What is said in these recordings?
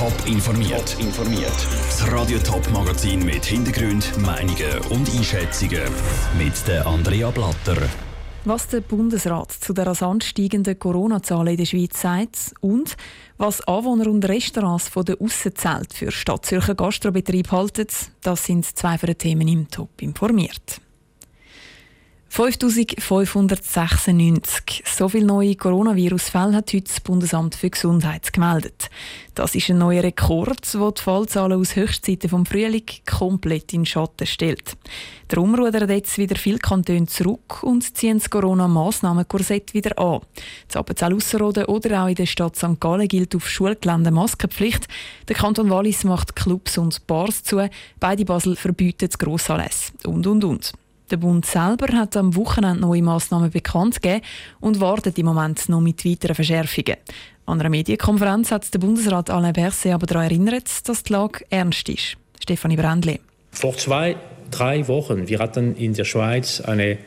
Top informiert. Top informiert. Das Radio Top Magazin mit Hintergrund, Meinungen und Einschätzungen mit der Andrea Blatter. Was der Bundesrat zu der rasant steigenden Corona-Zahlen in der Schweiz sagt und was Anwohner und Restaurants von der Aussenzelt für Stadtzürcher Gastrobetrieb halten, das sind zwei von den Themen im Top informiert. 5596. So viele neue Coronavirus-Fälle hat heute das Bundesamt für Gesundheit gemeldet. Das ist ein neuer Rekord, der die Fallzahlen aus Höchstzeiten vom Frühling komplett in Schatten stellt. Darum rudern jetzt wieder viele Kantone zurück und ziehen das Corona-Massnahmenkorsett wieder an. In Appenzell-Ausserrhoden oder auch in der Stadt St. Gallen gilt auf Schulgelände Maskenpflicht. Der Kanton Wallis macht Clubs und Bars zu. Beide Basel verbieten Grossanlässe. Und, und, und. Der Bund selber hat am Wochenende neue Massnahmen bekannt gegeben und wartet im Moment noch mit weiteren Verschärfungen. An einer Medienkonferenz hat der Bundesrat Alain Berset aber daran erinnert, dass die Lage ernst ist. Stefanie Brändli. Vor zwei, drei Wochen, wir hatten in der Schweiz eine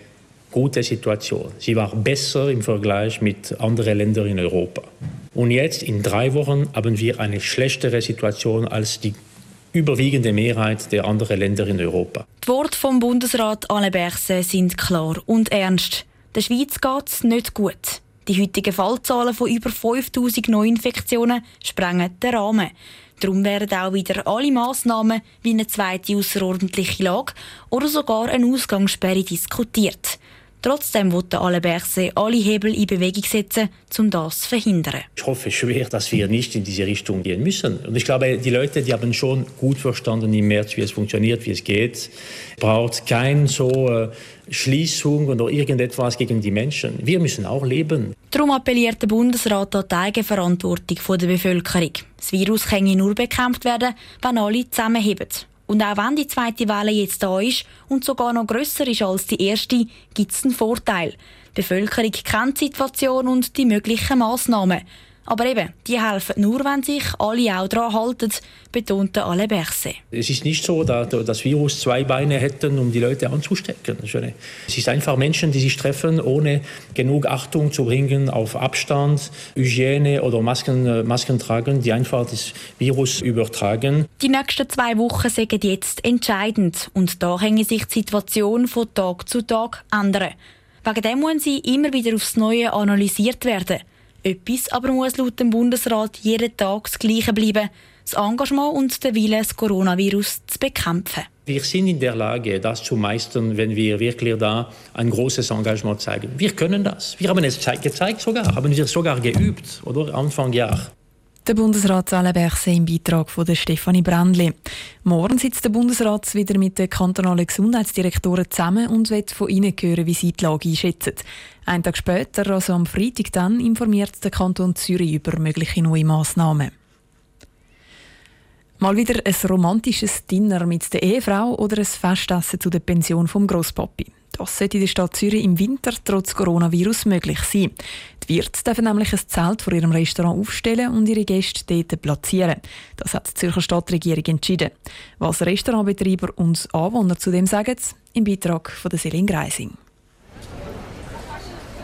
gute Situation. Sie war besser im Vergleich mit anderen Ländern in Europa. Und jetzt, in drei Wochen, haben wir eine schlechtere Situation als die überwiegende Mehrheit der anderen Länder in Europa. Die Worte vom Bundesrat Alain Berset sind klar und ernst. Der Schweiz geht es nicht gut. Die heutigen Fallzahlen von über 5000 Neuinfektionen sprengen den Rahmen. Darum werden auch wieder alle Massnahmen wie eine zweite außerordentliche Lage oder sogar eine Ausgangssperre diskutiert. Trotzdem wollte alle Berse alle Hebel in Bewegung setzen, um das zu verhindern. Ich hoffe schwer, dass wir nicht in diese Richtung gehen müssen. Und ich glaube, die Leute, die haben schon gut verstanden im März, wie es funktioniert, wie es geht. Es braucht keine so äh, Schließung oder irgendetwas gegen die Menschen. Wir müssen auch leben. Darum appelliert der Bundesrat an die Eigenverantwortung der Bevölkerung. Das Virus kann nur bekämpft werden, wenn alle zusammenheben. Und auch wenn die zweite Welle jetzt da ist und sogar noch grösser ist als die erste, gibt es einen Vorteil. Die Bevölkerung kennt die Situation und die möglichen Massnahmen. Aber eben, die helfen nur, wenn sich alle auch daran halten, betonte alle Berse. Es ist nicht so, dass das Virus zwei Beine hätten, um die Leute anzustecken. Es ist einfach Menschen, die sich treffen, ohne genug Achtung zu bringen auf Abstand, Hygiene oder Masken, äh, Masken tragen, die einfach das Virus übertragen. Die nächsten zwei Wochen sind jetzt entscheidend und da hängen sich die Situation von Tag zu Tag ändern. Wegen dem müssen sie immer wieder aufs Neue analysiert werden. Etwas aber muss laut dem Bundesrat jeden Tag das Gleiche bleiben. Das Engagement und der Wille, das Coronavirus zu bekämpfen. Wir sind in der Lage, das zu meistern, wenn wir wirklich da ein großes Engagement zeigen. Wir können das. Wir haben es gezeigt sogar, haben wir sogar geübt, oder? Anfang Jahr. Der Bundesrat Alain im Beitrag von der Stefanie Brändli. Morgen sitzt der Bundesrat wieder mit den kantonalen Gesundheitsdirektoren zusammen und wird von ihnen hören, wie sie die Lage einschätzen. Einen Tag später, also am Freitag dann, informiert der Kanton Zürich über mögliche neue Massnahmen. Mal wieder ein romantisches Dinner mit der Ehefrau oder ein Festessen zu der Pension vom Grosspapi. Das sollte in der Stadt Zürich im Winter trotz Coronavirus möglich sein. Die Wirte dürfen nämlich ein Zelt vor ihrem Restaurant aufstellen und ihre Gäste dort platzieren. Das hat die Zürcher Stadtregierung entschieden. Was Restaurantbetreiber und Anwohner zu dem sagen, im Beitrag von der Selin Greising.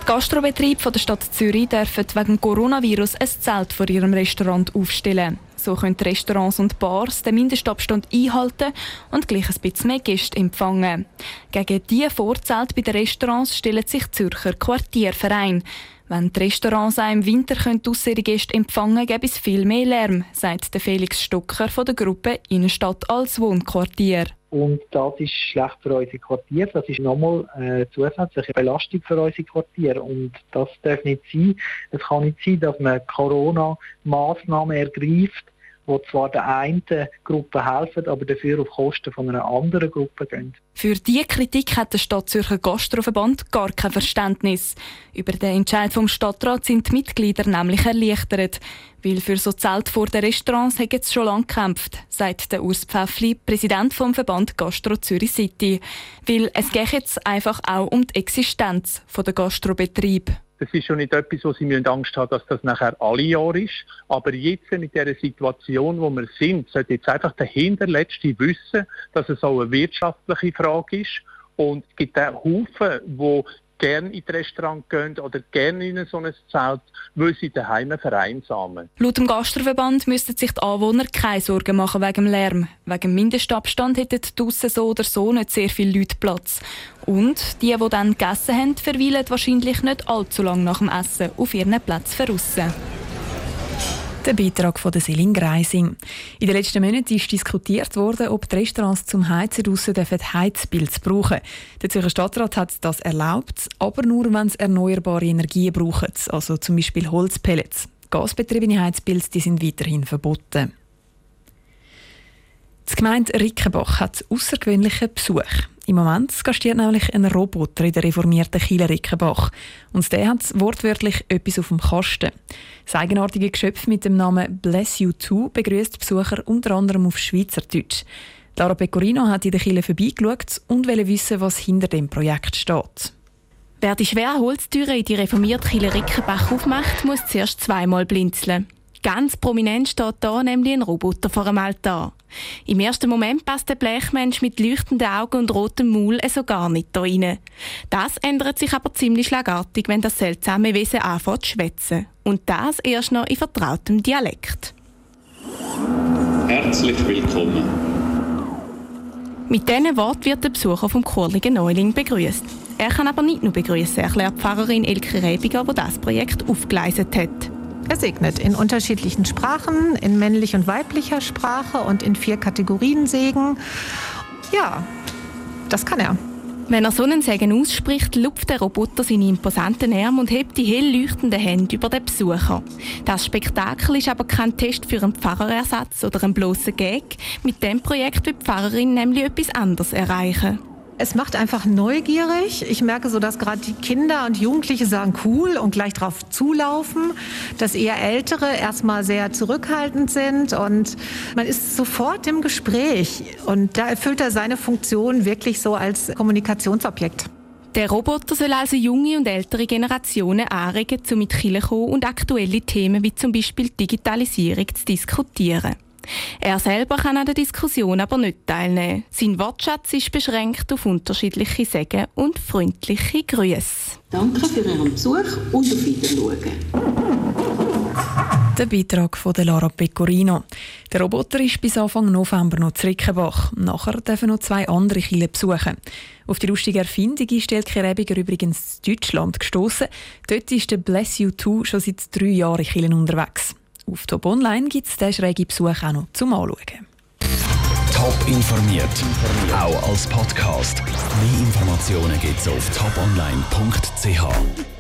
Gastrobetriebe der Stadt Zürich dürfen wegen Coronavirus ein Zelt vor ihrem Restaurant aufstellen. So können Restaurants und Bars den Mindestabstand einhalten und gleich ein bisschen mehr Gäste empfangen. Gegen diese Vorzelte bei den Restaurants stellen sich Zürcher Quartierverein. Wenn die Restaurants auch im Winter draussen ihre Gäste empfangen gäbe es viel mehr Lärm, sagt Felix Stocker von der Gruppe Innenstadt als Wohnquartier. Und das ist schlecht für unsere Quartier. Das ist nochmal eine zusätzliche Belastung für unsere Quartier. Und das darf nicht sein. Es kann nicht sein, dass man Corona-Massnahmen ergreift, die zwar der einen Gruppe helfen, aber dafür auf Kosten von einer anderen Gruppe gehen. Für diese Kritik hat der Stadtzürcher Gastroverband gar kein Verständnis. Über den Entscheid vom Stadtrat sind die Mitglieder nämlich erleichtert. Weil für so Zelt vor den Restaurants haben es schon lange gekämpft, sagt der Urs Pfäffli, Präsident vom Verband Gastro Zürich City. Weil es geht jetzt einfach auch um die Existenz der Gastrobetriebe. Das ist schon nicht etwas, wo Sie Angst haben dass das nachher alle Jahre ist. Aber jetzt mit der Situation, wo wir sind, sollte jetzt einfach der Hinterletzte wissen, dass es auch eine wirtschaftliche Frage ist. Und es gibt auch Haufen, wo gerne in das Restaurant gehen oder gerne in so ein Zelt, weil sie daheim vereinsamen. Laut dem Gastroverband müssten sich die Anwohner keine Sorgen machen wegen dem Lärm. Wegen dem Mindestabstand hätten draussen so oder so nicht sehr viele Leute Platz. Und die, die dann gegessen haben, verweilen wahrscheinlich nicht allzu lange nach dem Essen auf ihren Plätzen draussen. Der Beitrag von der Selin Greising. In den letzten Monaten ist diskutiert worden, ob die Restaurants zum Heizen draussen Heizpilz brauchen Der Zürcher Stadtrat hat das erlaubt, aber nur, wenn es erneuerbare Energien brauchen, also zum Beispiel Holzpellets. Gasbetriebene Heizpilze die sind weiterhin verboten. Die Gemeinde Rickenbach hat außergewöhnlichen Besuch. Im Moment gastiert nämlich ein Roboter in der reformierten Kieler Rickenbach. Und der hat wortwörtlich etwas auf dem Kasten. Das eigenartige Geschöpf mit dem Namen Bless You Too begrüßt Besucher unter anderem auf Schweizerdeutsch. Lara Pecorino hat in der Kille vorbeigeschaut und wollte wissen, was hinter dem Projekt steht. Wer die schwere Holztüre in die reformierte Kille Rickenbach aufmacht, muss zuerst zweimal blinzeln. Ganz prominent steht da nämlich ein Roboter vor dem Altar. Im ersten Moment passt der Blechmensch mit leuchtenden Augen und rotem Maul so gar nicht da rein. Das ändert sich aber ziemlich schlagartig, wenn das seltsame Wesen anfängt zu schwätzen. Und das erst noch in vertrautem Dialekt. Herzlich willkommen. Mit diesen Worten wird der Besucher vom Chorligen Neuling begrüßt. Er kann aber nicht nur begrüßen, erklärt Pfarrerin Elke Rebiger, die das Projekt aufgeleistet hat. Er segnet in unterschiedlichen Sprachen, in männlich und weiblicher Sprache und in vier Kategorien Segen. Ja, das kann er. Wenn er so einen Segen ausspricht, lupft der Roboter seine imposanten Arme und hebt die hell leuchtenden Hände über den Besucher. Das Spektakel ist aber kein Test für einen Pfarrerersatz oder einen bloßen Gag. Mit dem Projekt will die Pfarrerin nämlich etwas anderes erreichen. Es macht einfach neugierig. Ich merke so, dass gerade die Kinder und Jugendliche sagen cool und gleich drauf zulaufen, dass eher Ältere erstmal sehr zurückhaltend sind und man ist sofort im Gespräch und da erfüllt er seine Funktion wirklich so als Kommunikationsobjekt. Der Roboter soll also junge und ältere Generationen anregen, um mit Kirche und aktuelle Themen wie zum Beispiel Digitalisierung zu diskutieren. Er selber kann an der Diskussion aber nicht teilnehmen. Sein Wortschatz ist beschränkt auf unterschiedliche Säge und freundliche Grüße. Danke für Ihren Besuch und auf Wiedersehen. Der Beitrag von Lara Pecorino. Der Roboter ist bis Anfang November noch zu Rickenbach. Nachher dürfen noch zwei andere Chile besuchen. Auf die lustige Erfindung ist Elke Rebiger übrigens in Deutschland gestoßen. Dort ist der Bless You 2 schon seit drei Jahren in Chile unterwegs. Auf Top Online gibt es diesen schrägen Besuch auch noch zum Anschauen. Top informiert, auch als Podcast. Mehr Informationen gibt es auf toponline.ch.